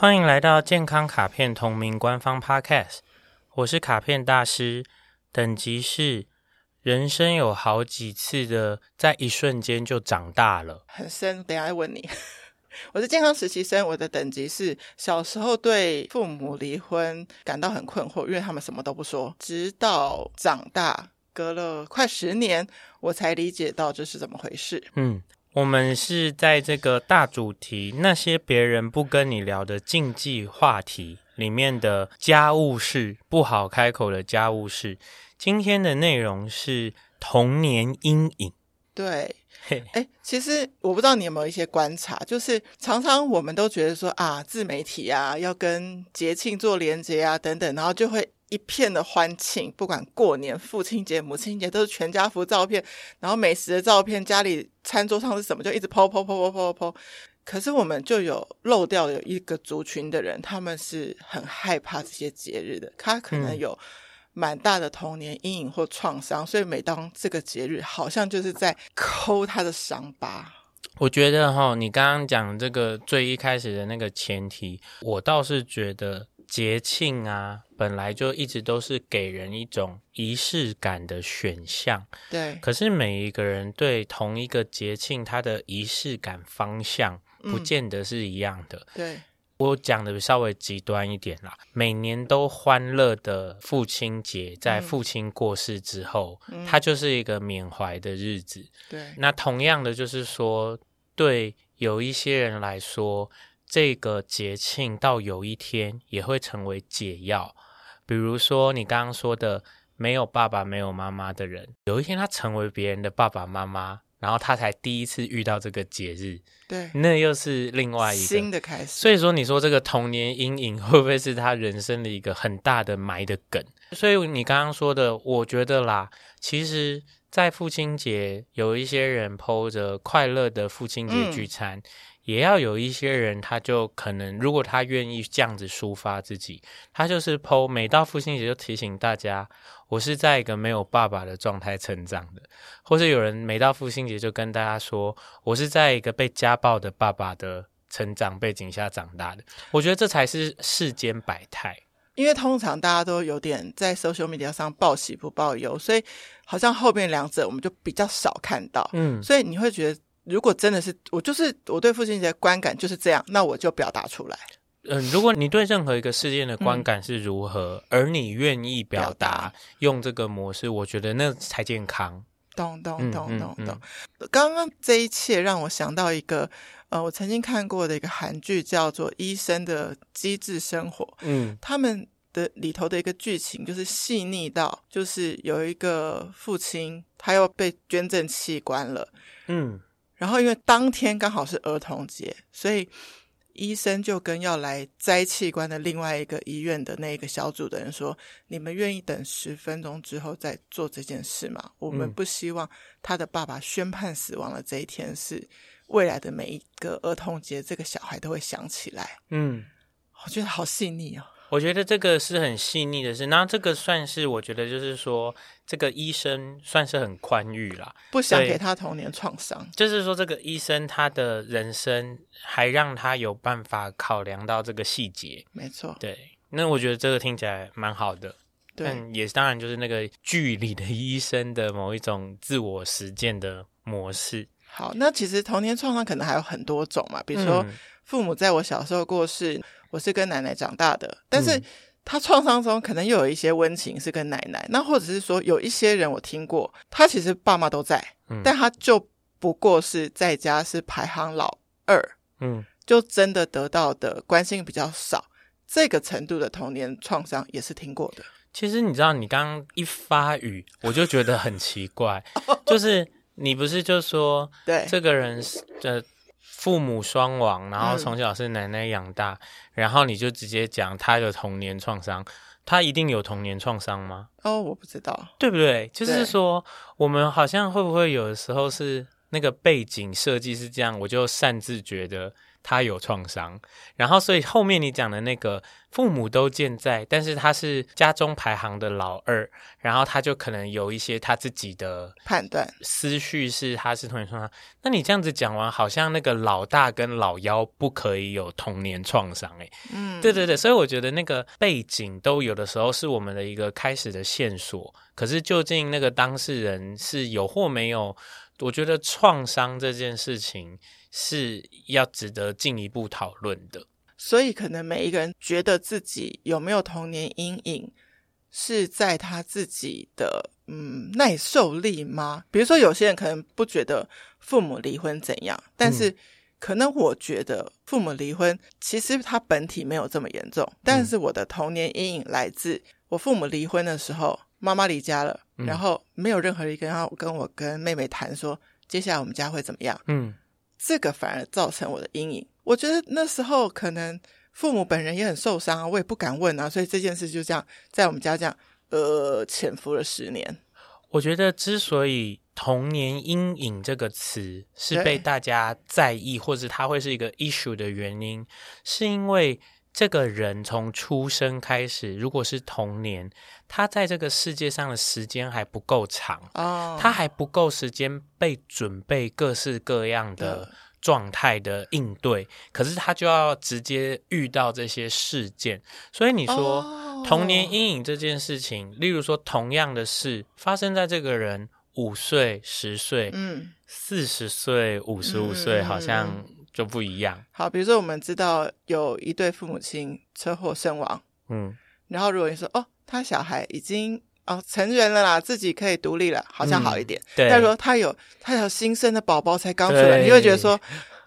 欢迎来到健康卡片同名官方 Podcast，我是卡片大师，等级是人生有好几次的，在一瞬间就长大了，很深。等一下再问你，我是健康实习生，我的等级是小时候对父母离婚感到很困惑，因为他们什么都不说，直到长大，隔了快十年，我才理解到这是怎么回事。嗯。我们是在这个大主题那些别人不跟你聊的禁忌话题里面的家务事，不好开口的家务事。今天的内容是童年阴影。对，哎，其实我不知道你有没有一些观察，就是常常我们都觉得说啊，自媒体啊，要跟节庆做连接啊，等等，然后就会。一片的欢庆，不管过年、父亲节、母亲节，都是全家福照片，然后美食的照片，家里餐桌上是什么，就一直 po po po po po po。可是我们就有漏掉有一个族群的人，他们是很害怕这些节日的，他可能有蛮大的童年阴影或创伤，嗯、所以每当这个节日，好像就是在抠他的伤疤。我觉得哈，你刚刚讲这个最一开始的那个前提，我倒是觉得。节庆啊，本来就一直都是给人一种仪式感的选项。对，可是每一个人对同一个节庆，它的仪式感方向不见得是一样的。嗯、对，我讲的稍微极端一点啦，每年都欢乐的父亲节，在父亲过世之后，嗯、它就是一个缅怀的日子。对，那同样的就是说，对有一些人来说。这个节庆到有一天也会成为解药，比如说你刚刚说的没有爸爸、没有妈妈的人，有一天他成为别人的爸爸妈妈，然后他才第一次遇到这个节日，对，那又是另外一个新的开始。所以说，你说这个童年阴影会不会是他人生的一个很大的埋的梗？所以你刚刚说的，我觉得啦，其实，在父亲节有一些人 po 着快乐的父亲节聚餐。嗯也要有一些人，他就可能，如果他愿意这样子抒发自己，他就是 po，每到父亲节就提醒大家，我是在一个没有爸爸的状态成长的，或是有人每到父亲节就跟大家说，我是在一个被家暴的爸爸的成长背景下长大的。我觉得这才是世间百态，因为通常大家都有点在 social media 上报喜不报忧，所以好像后面两者我们就比较少看到，嗯，所以你会觉得。如果真的是我，就是我对父亲节的观感就是这样，那我就表达出来。嗯、呃，如果你对任何一个事件的观感是如何，嗯、而你愿意表达用这个模式，我觉得那才健康。懂懂懂懂懂。刚刚这一切让我想到一个，呃，我曾经看过的一个韩剧，叫做《医生的机智生活》。嗯，他们的里头的一个剧情就是细腻到，就是有一个父亲他又被捐赠器官了。嗯。然后，因为当天刚好是儿童节，所以医生就跟要来摘器官的另外一个医院的那个小组的人说：“你们愿意等十分钟之后再做这件事吗？我们不希望他的爸爸宣判死亡的这一天是未来的每一个儿童节，这个小孩都会想起来。”嗯，我觉得好细腻哦。我觉得这个是很细腻的事，那这个算是我觉得就是说，这个医生算是很宽裕啦，不想给他童年创伤。就是说，这个医生他的人生还让他有办法考量到这个细节，没错。对，那我觉得这个听起来蛮好的，对，但也当然就是那个剧里的医生的某一种自我实践的模式。好，那其实童年创伤可能还有很多种嘛，比如说父母在我小时候过世。嗯我是跟奶奶长大的，但是他创伤中可能又有一些温情是跟奶奶，那或者是说有一些人我听过，他其实爸妈都在，嗯，但他就不过是在家是排行老二，嗯，就真的得到的关心比较少，这个程度的童年创伤也是听过的。其实你知道，你刚刚一发语，我就觉得很奇怪，就是你不是就说对这个人是呃。父母双亡，然后从小是奶奶养大，嗯、然后你就直接讲他的童年创伤，他一定有童年创伤吗？哦，我不知道，对不对？就是说，我们好像会不会有的时候是那个背景设计是这样，我就擅自觉得他有创伤，然后所以后面你讲的那个父母都健在，但是他是家中排行的老二，然后他就可能有一些他自己的判断思绪是他是童年创伤。那你这样子讲完，好像那个老大跟老幺不可以有童年创伤诶。嗯，对对对，所以我觉得那个背景都有的时候是我们的一个开始的线索，可是究竟那个当事人是有或没有？我觉得创伤这件事情是要值得进一步讨论的，所以可能每一个人觉得自己有没有童年阴影，是在他自己的嗯耐受力吗？比如说，有些人可能不觉得父母离婚怎样，但是可能我觉得父母离婚其实他本体没有这么严重，但是我的童年阴影来自我父母离婚的时候。妈妈离家了，然后没有任何一个人要跟我跟妹妹谈说接下来我们家会怎么样。嗯，这个反而造成我的阴影。我觉得那时候可能父母本人也很受伤啊，我也不敢问啊，所以这件事就这样在我们家这样呃潜伏了十年。我觉得之所以童年阴影这个词是被大家在意，或者它会是一个 issue 的原因，是因为。这个人从出生开始，如果是童年，他在这个世界上的时间还不够长，oh. 他还不够时间被准备各式各样的状态的应对，可是他就要直接遇到这些事件，所以你说、oh. 童年阴影这件事情，例如说同样的事发生在这个人五岁、十岁、嗯、四十岁、五十五岁，好像。就不一样。好，比如说我们知道有一对父母亲车祸身亡，嗯，然后如果你说哦，他小孩已经哦成人了啦，自己可以独立了，好像好一点。嗯、对。但是说他有他有新生的宝宝才刚出来，你会觉得说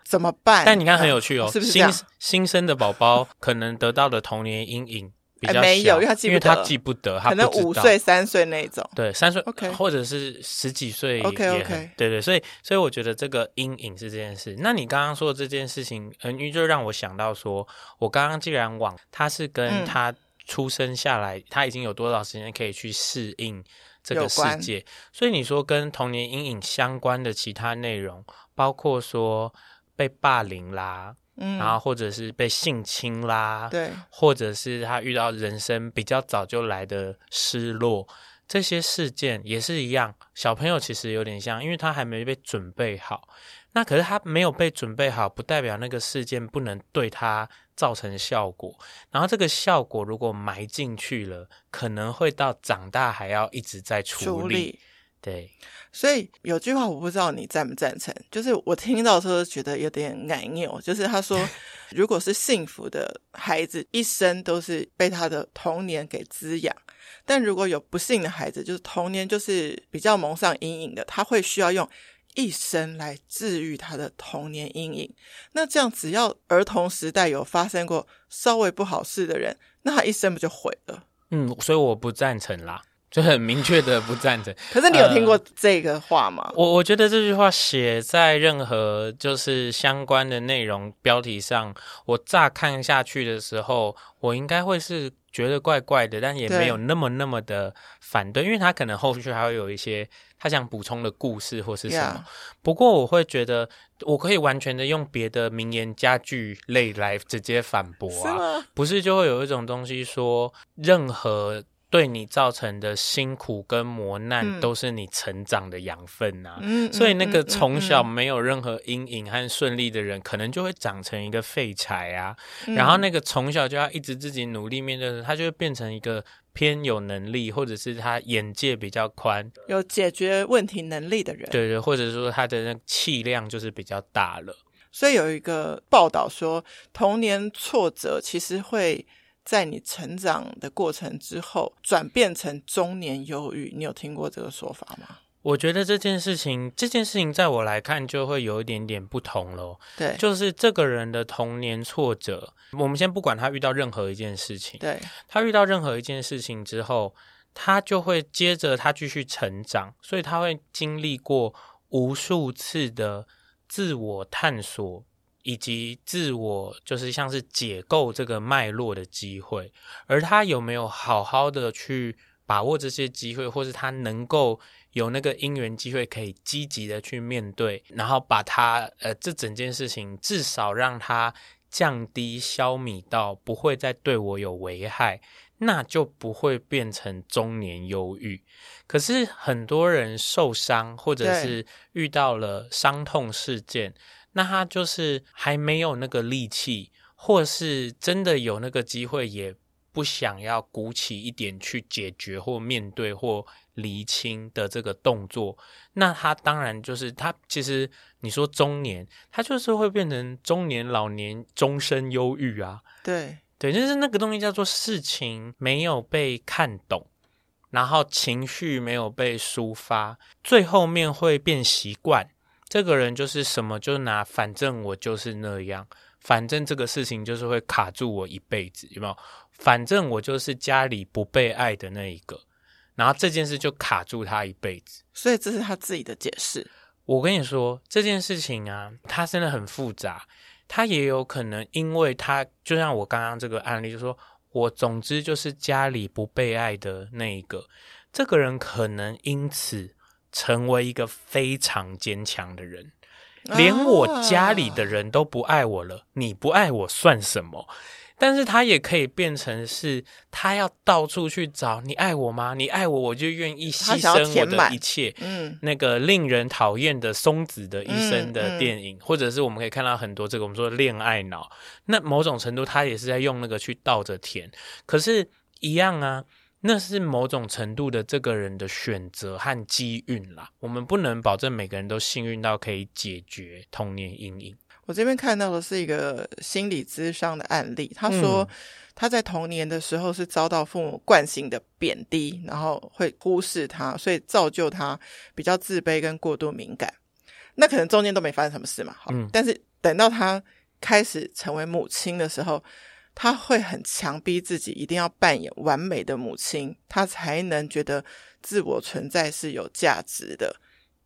怎么办？但你看很有趣哦，是不是新新生的宝宝可能得到的童年阴影？还没有，因为他记不得，他记不得，可能五岁、三岁那种。对，三岁，OK，或者是十几岁，OK，OK，对对，所以所以我觉得这个阴影是这件事。那你刚刚说的这件事情，嗯，因为就让我想到说，我刚刚既然往他是跟他出生下来，嗯、他已经有多少时间可以去适应这个世界，所以你说跟童年阴影相关的其他内容，包括说被霸凌啦。嗯，然后或者是被性侵啦，对，或者是他遇到人生比较早就来的失落，这些事件也是一样。小朋友其实有点像，因为他还没被准备好。那可是他没有被准备好，不代表那个事件不能对他造成效果。然后这个效果如果埋进去了，可能会到长大还要一直在处理。处理对。所以有句话我不知道你赞不赞成，就是我听到的时候觉得有点别扭，就是他说，如果是幸福的孩子，一生都是被他的童年给滋养；但如果有不幸的孩子，就是童年就是比较蒙上阴影的，他会需要用一生来治愈他的童年阴影。那这样，只要儿童时代有发生过稍微不好事的人，那他一生不就毁了？嗯，所以我不赞成啦。就很明确的不赞成。可是你有听过这个话吗？呃、我我觉得这句话写在任何就是相关的内容标题上，我乍看下去的时候，我应该会是觉得怪怪的，但也没有那么那么的反对，对因为他可能后续还会有一些他想补充的故事或是什么。不过我会觉得，我可以完全的用别的名言佳句类来直接反驳啊，是？不是就会有一种东西说任何。对你造成的辛苦跟磨难，都是你成长的养分呐、啊。嗯、所以那个从小没有任何阴影和顺利的人，可能就会长成一个废柴啊。嗯、然后那个从小就要一直自己努力面对的人，他就会变成一个偏有能力，或者是他眼界比较宽，有解决问题能力的人。对对，或者说他的那气量就是比较大了。所以有一个报道说，童年挫折其实会。在你成长的过程之后，转变成中年忧郁，你有听过这个说法吗？我觉得这件事情，这件事情在我来看就会有一点点不同咯。对，就是这个人的童年挫折，我们先不管他遇到任何一件事情，对，他遇到任何一件事情之后，他就会接着他继续成长，所以他会经历过无数次的自我探索。以及自我就是像是解构这个脉络的机会，而他有没有好好的去把握这些机会，或是他能够有那个因缘机会，可以积极的去面对，然后把他呃这整件事情至少让他降低、消弭到不会再对我有危害，那就不会变成中年忧郁。可是很多人受伤，或者是遇到了伤痛事件，那他就是还没有那个力气，或是真的有那个机会也。不想要鼓起一点去解决或面对或厘清的这个动作，那他当然就是他其实你说中年，他就是会变成中年、老年、终身忧郁啊。对对，就是那个东西叫做事情没有被看懂，然后情绪没有被抒发，最后面会变习惯。这个人就是什么就拿，反正我就是那样，反正这个事情就是会卡住我一辈子，有没有？反正我就是家里不被爱的那一个，然后这件事就卡住他一辈子。所以这是他自己的解释。我跟你说这件事情啊，他真的很复杂。他也有可能，因为他就像我刚刚这个案例，就是说我总之就是家里不被爱的那一个，这个人可能因此成为一个非常坚强的人。连我家里的人都不爱我了，啊、你不爱我算什么？但是他也可以变成是，他要到处去找你爱我吗？你爱我，我就愿意牺牲我的一切。嗯，那个令人讨厌的松子的一生的电影，嗯嗯、或者是我们可以看到很多这个我们说恋爱脑。那某种程度，他也是在用那个去倒着填。可是，一样啊，那是某种程度的这个人的选择和机运啦。我们不能保证每个人都幸运到可以解决童年阴影。我这边看到的是一个心理咨商的案例。他说他在童年的时候是遭到父母惯性的贬低，然后会忽视他，所以造就他比较自卑跟过度敏感。那可能中间都没发生什么事嘛，好，但是等到他开始成为母亲的时候，他会很强逼自己一定要扮演完美的母亲，他才能觉得自我存在是有价值的。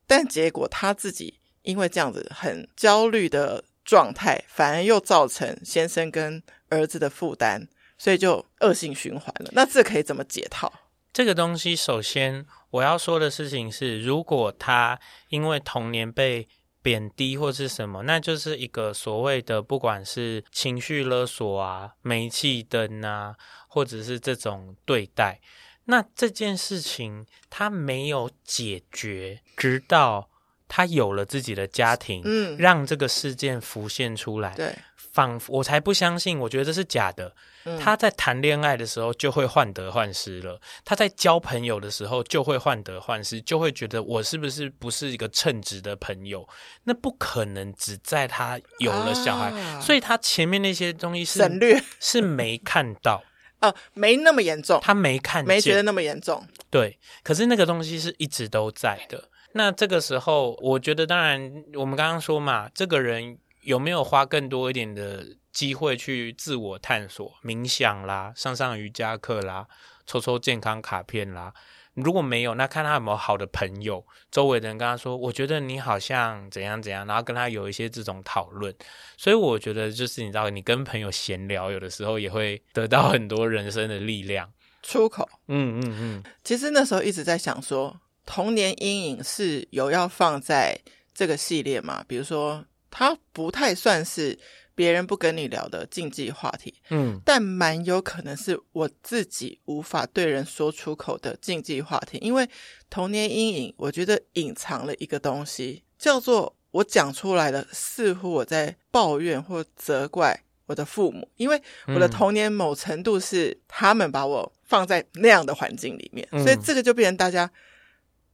但结果他自己因为这样子很焦虑的。状态反而又造成先生跟儿子的负担，所以就恶性循环了。那这可以怎么解套？这个东西，首先我要说的事情是，如果他因为童年被贬低或是什么，那就是一个所谓的不管是情绪勒索啊、煤气灯啊，或者是这种对待，那这件事情它没有解决，直到。他有了自己的家庭，嗯，让这个事件浮现出来，对，仿佛我才不相信，我觉得这是假的。嗯，他在谈恋爱的时候就会患得患失了，他在交朋友的时候就会患得患失，就会觉得我是不是不是一个称职的朋友？那不可能只在他有了小孩，啊，所以他前面那些东西是省略，是没看到。哦，没那么严重，他没看见，没觉得那么严重，对，可是那个东西是一直都在的。那这个时候，我觉得当然，我们刚刚说嘛，这个人有没有花更多一点的机会去自我探索、冥想啦、上上瑜伽课啦、抽抽健康卡片啦？如果没有，那看他有没有好的朋友，周围的人跟他说：“我觉得你好像怎样怎样。”然后跟他有一些这种讨论。所以我觉得，就是你知道，你跟朋友闲聊，有的时候也会得到很多人生的力量出口。嗯嗯嗯。其实那时候一直在想说。童年阴影是有要放在这个系列吗？比如说，它不太算是别人不跟你聊的禁忌话题，嗯，但蛮有可能是我自己无法对人说出口的禁忌话题。因为童年阴影，我觉得隐藏了一个东西，叫做我讲出来的，似乎我在抱怨或责怪我的父母，因为我的童年某程度是他们把我放在那样的环境里面，所以这个就变成大家。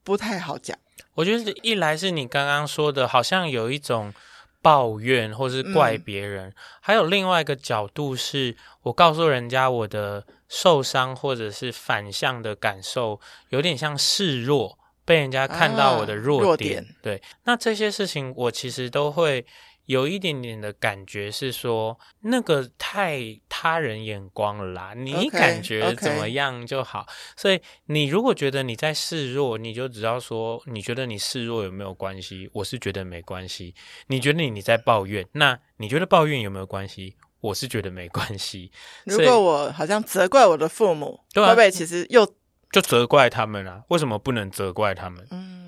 不太好讲，我觉得一来是你刚刚说的，好像有一种抱怨或是怪别人，嗯，还有另外一个角度是我告诉人家我的受伤或者是反向的感受，有点像示弱，被人家看到我的弱点，啊，弱点。对，那这些事情我其实都会。有一点点的感觉是说，那个太他人眼光了啦，你感觉怎么样就好。Okay, okay. 所以你如果觉得你在示弱，你就只要说，你觉得你示弱有没有关系？我是觉得没关系。你觉得你在抱怨，那你觉得抱怨有没有关系？我是觉得没关系。如果我好像责怪我的父母，对啊，会不会其实又就责怪他们啊？为什么不能责怪他们？嗯，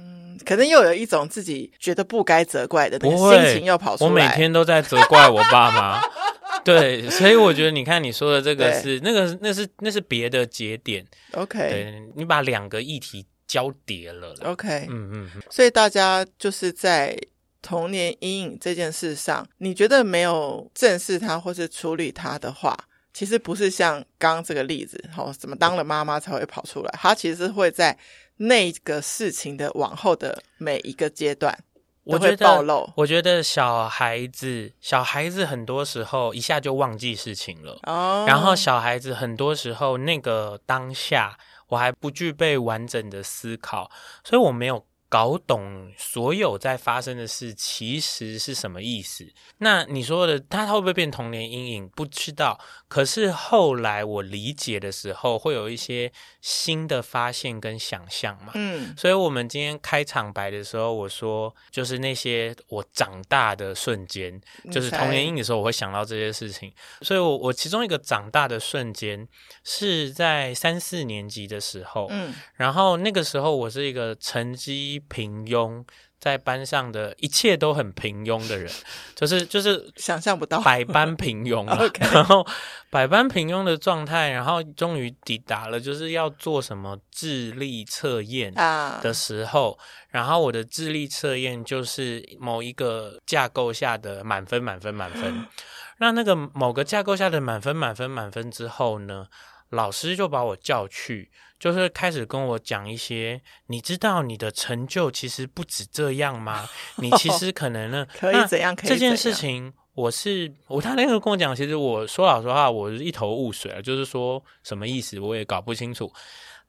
可能又有一种自己觉得不该责怪的那个心情又跑出来。我每天都在责怪我爸妈。对，所以我觉得你看你说的这个是那个，那是那是别的节点。OK，对，你把两个议题交叠了。OK，嗯嗯，所以大家就是在童年阴影这件事上，你觉得没有正视它或是处理它的话，其实不是像刚刚这个例子，好，怎么当了妈妈才会跑出来？它其实会在那个事情的往后的每一个阶段。我会暴露。我觉得小孩子，小孩子很多时候一下就忘记事情了。哦。然后小孩子很多时候那个当下，我还不具备完整的思考，所以我没有。搞懂所有在发生的事其实是什么意思？那你说的他会不会变童年阴影？不知道。可是后来我理解的时候，会有一些新的发现跟想象嘛。嗯，所以我们今天开场白的时候，我说就是那些我长大的瞬间，就是童年阴影的时候，我会想到这些事情。所以我我其中一个长大的瞬间是在三四年级的时候。嗯，然后那个时候我是一个成绩。平庸，在班上的一切都很平庸的人，就是就是想象不到。百般平庸了，然后百般平庸的状态，然后终于抵达了就是要做什么智力测验的时候，然后我的智力测验就是某一个架构下的满分满分满分，那那个某个架构下的满分满分满分之后呢，老师就把我叫去。就是开始跟我讲一些，你知道你的成就其实不止这样吗？你其实可能呢，可以怎样？可以这件事情，我是我他那个跟我讲，其实我说老实话，我是一头雾水啊，就是说什么意思，我也搞不清楚。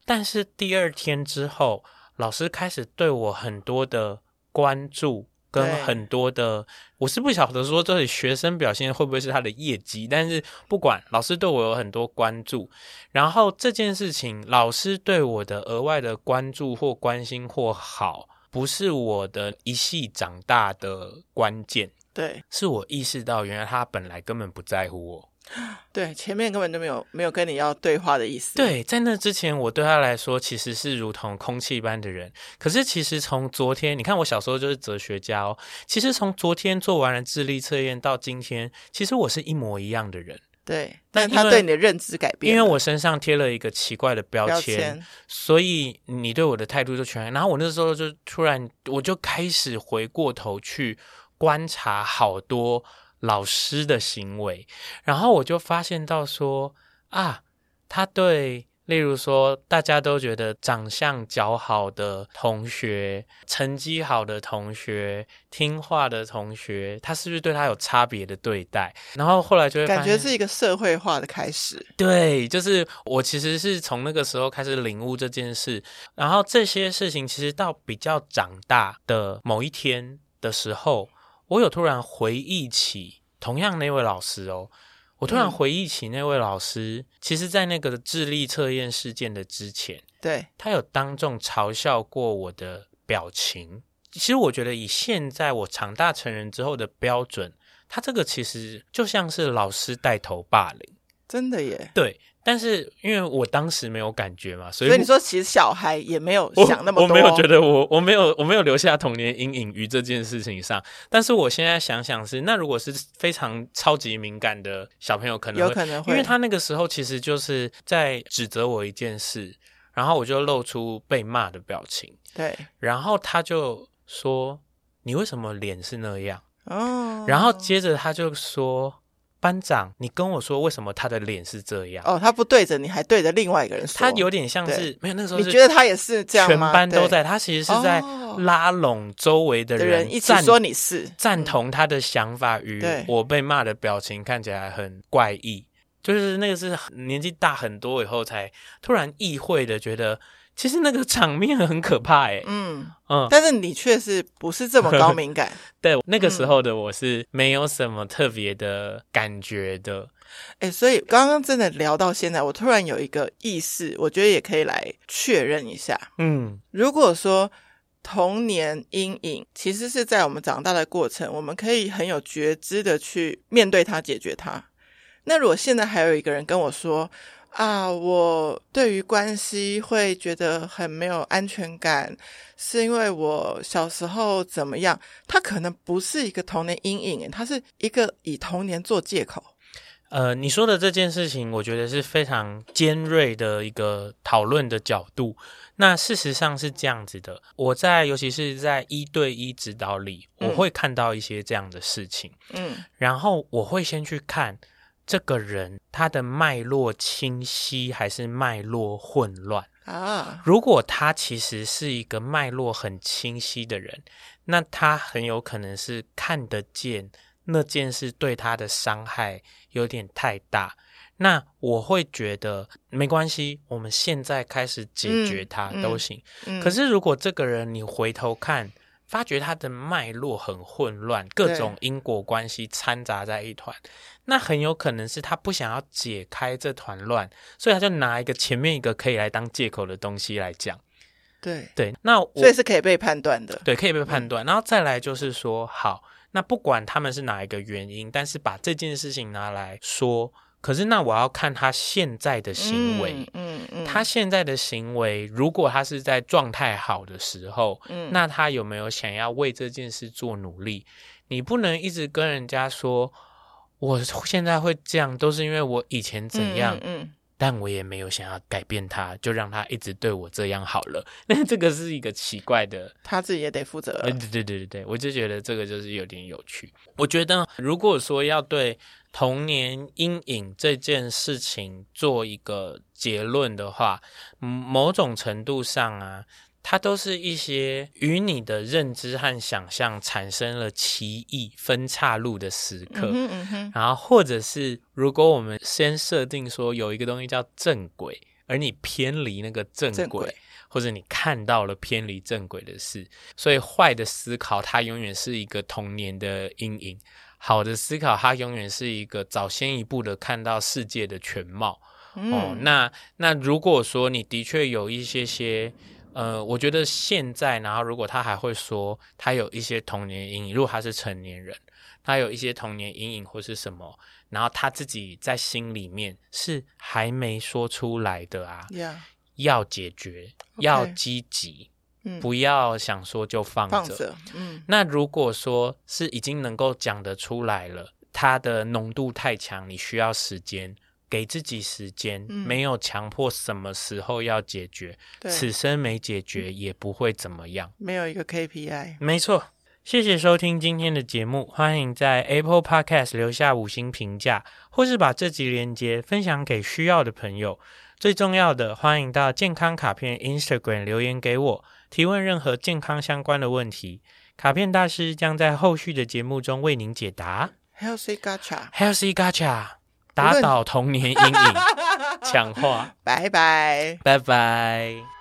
但是第二天之后，老师开始对我很多的关注。跟很多的，我是不晓得说这里学生表现会不会是他的业绩，但是不管老师对我有很多关注，然后这件事情老师对我的额外的关注或关心或好，不是我的一系长大的关键，对，是我意识到原来他本来根本不在乎我。对，前面根本就没有没有跟你要对话的意思。对，在那之前，我对他来说其实是如同空气般的人。可是，其实从昨天，你看我小时候就是哲学家哦。其实从昨天做完了智力测验到今天，其实我是一模一样的人。对，但他对你的认知改变，因为我身上贴了一个奇怪的标签，标签，所以你对我的态度就全。然后我那时候就突然，我就开始回过头去观察好多。老师的行为，然后我就发现到说啊，他对，例如说，大家都觉得长相较好的同学、成绩好的同学、听话的同学，他是不是对他有差别的对待？然后后来就会感觉是一个社会化的开始。对，就是我其实是从那个时候开始领悟这件事，然后这些事情其实到比较长大的某一天的时候。我有突然回忆起同样那位老师哦，我突然回忆起那位老师，嗯、其实，在那个智力测验事件的之前，对，他有当众嘲笑过我的表情。其实，我觉得以现在我长大成人之后的标准，他这个其实就像是老师带头霸凌，真的耶。对。但是因为我当时没有感觉嘛，所以，所以你说其实小孩也没有想那么多，我，我没有觉得我我没有我没有留下童年阴影于这件事情上。但是我现在想想是，那如果是非常超级敏感的小朋友，可能有可能会，因为他那个时候其实就是在指责我一件事，然后我就露出被骂的表情，对，然后他就说：“你为什么脸是那样？”哦，然后接着他就说。班长，你跟我说为什么他的脸是这样？哦，他不对着你，还对着另外一个人说。他有点像是没有那个时候，你觉得他也是这样吗？全班都在，他其实是在拉拢周围的人，人一起说你是赞同他的想法与我被骂的表情看起来很怪异。就是那个是年纪大很多以后才突然意会的，觉得。其实那个场面很可怕哎，嗯嗯，但是你却是不是这么高敏感？对，那个时候的我是没有什么特别的感觉的。哎，所以刚刚真的聊到现在，我突然有一个意识，我觉得也可以来确认一下。嗯，如果说童年阴影其实是在我们长大的过程，我们可以很有觉知的去面对它、解决它。那如果现在还有一个人跟我说，啊，我对于关系会觉得很没有安全感，是因为我小时候怎么样？他可能不是一个童年阴影，他是一个以童年做借口。呃，你说的这件事情，我觉得是非常尖锐的一个讨论的角度。那事实上是这样子的，我在尤其是在一对一指导里，我会看到一些这样的事情。嗯，然后我会先去看。这个人他的脉络清晰还是脉络混乱啊？如果他其实是一个脉络很清晰的人，那他很有可能是看得见那件事对他的伤害有点太大。那我会觉得没关系，我们现在开始解决它都行。嗯嗯嗯。可是如果这个人你回头看，发觉他的脉络很混乱，各种因果关系掺杂在一团，那很有可能是他不想要解开这团乱，所以他就拿一个前面一个可以来当借口的东西来讲。对对，那所以是可以被判断的，对，可以被判断。嗯。然后再来就是说，好，那不管他们是哪一个原因，但是把这件事情拿来说。可是，那我要看他现在的行为。嗯嗯，嗯，他现在的行为，如果他是在状态好的时候，嗯，那他有没有想要为这件事做努力？你不能一直跟人家说，我现在会这样，都是因为我以前怎样，嗯，嗯，但我也没有想要改变他，就让他一直对我这样好了。那这个是一个奇怪的，他自己也得负责。对对对对对，我就觉得这个就是有点有趣。我觉得，如果说要对。童年阴影这件事情做一个结论的话，某种程度上啊，它都是一些与你的认知和想象产生了歧义、分岔路的时刻。嗯嗯嗯。然后，或者是如果我们先设定说有一个东西叫正轨，而你偏离那个正轨，正轨，或者你看到了偏离正轨的事，所以坏的思考它永远是一个童年的阴影。好的思考，它永远是一个早先一步的看到世界的全貌。嗯、哦，那那如果说你的确有一些些，呃，我觉得现在，然后如果他还会说他有一些童年阴影，如果他是成年人，他有一些童年阴影或是什么，然后他自己在心里面是还没说出来的啊，Yeah. 要解决，要积极。Okay. 不要想说就放着。嗯，那如果说是已经能够讲得出来了，它的浓度太强，你需要时间，给自己时间，嗯，没有强迫什么时候要解决，此生没解决也不会怎么样，没有一个 KPI。没错，谢谢收听今天的节目，欢迎在 Apple Podcast 留下五星评价，或是把这集连接分享给需要的朋友。最重要的，欢迎到健康卡片 Instagram 留言给我。提问任何健康相关的问题，卡片大师将在后续的节目中为您解答。Healthy Gacha，Healthy Gacha，打倒童年阴影，强化，拜拜，拜拜。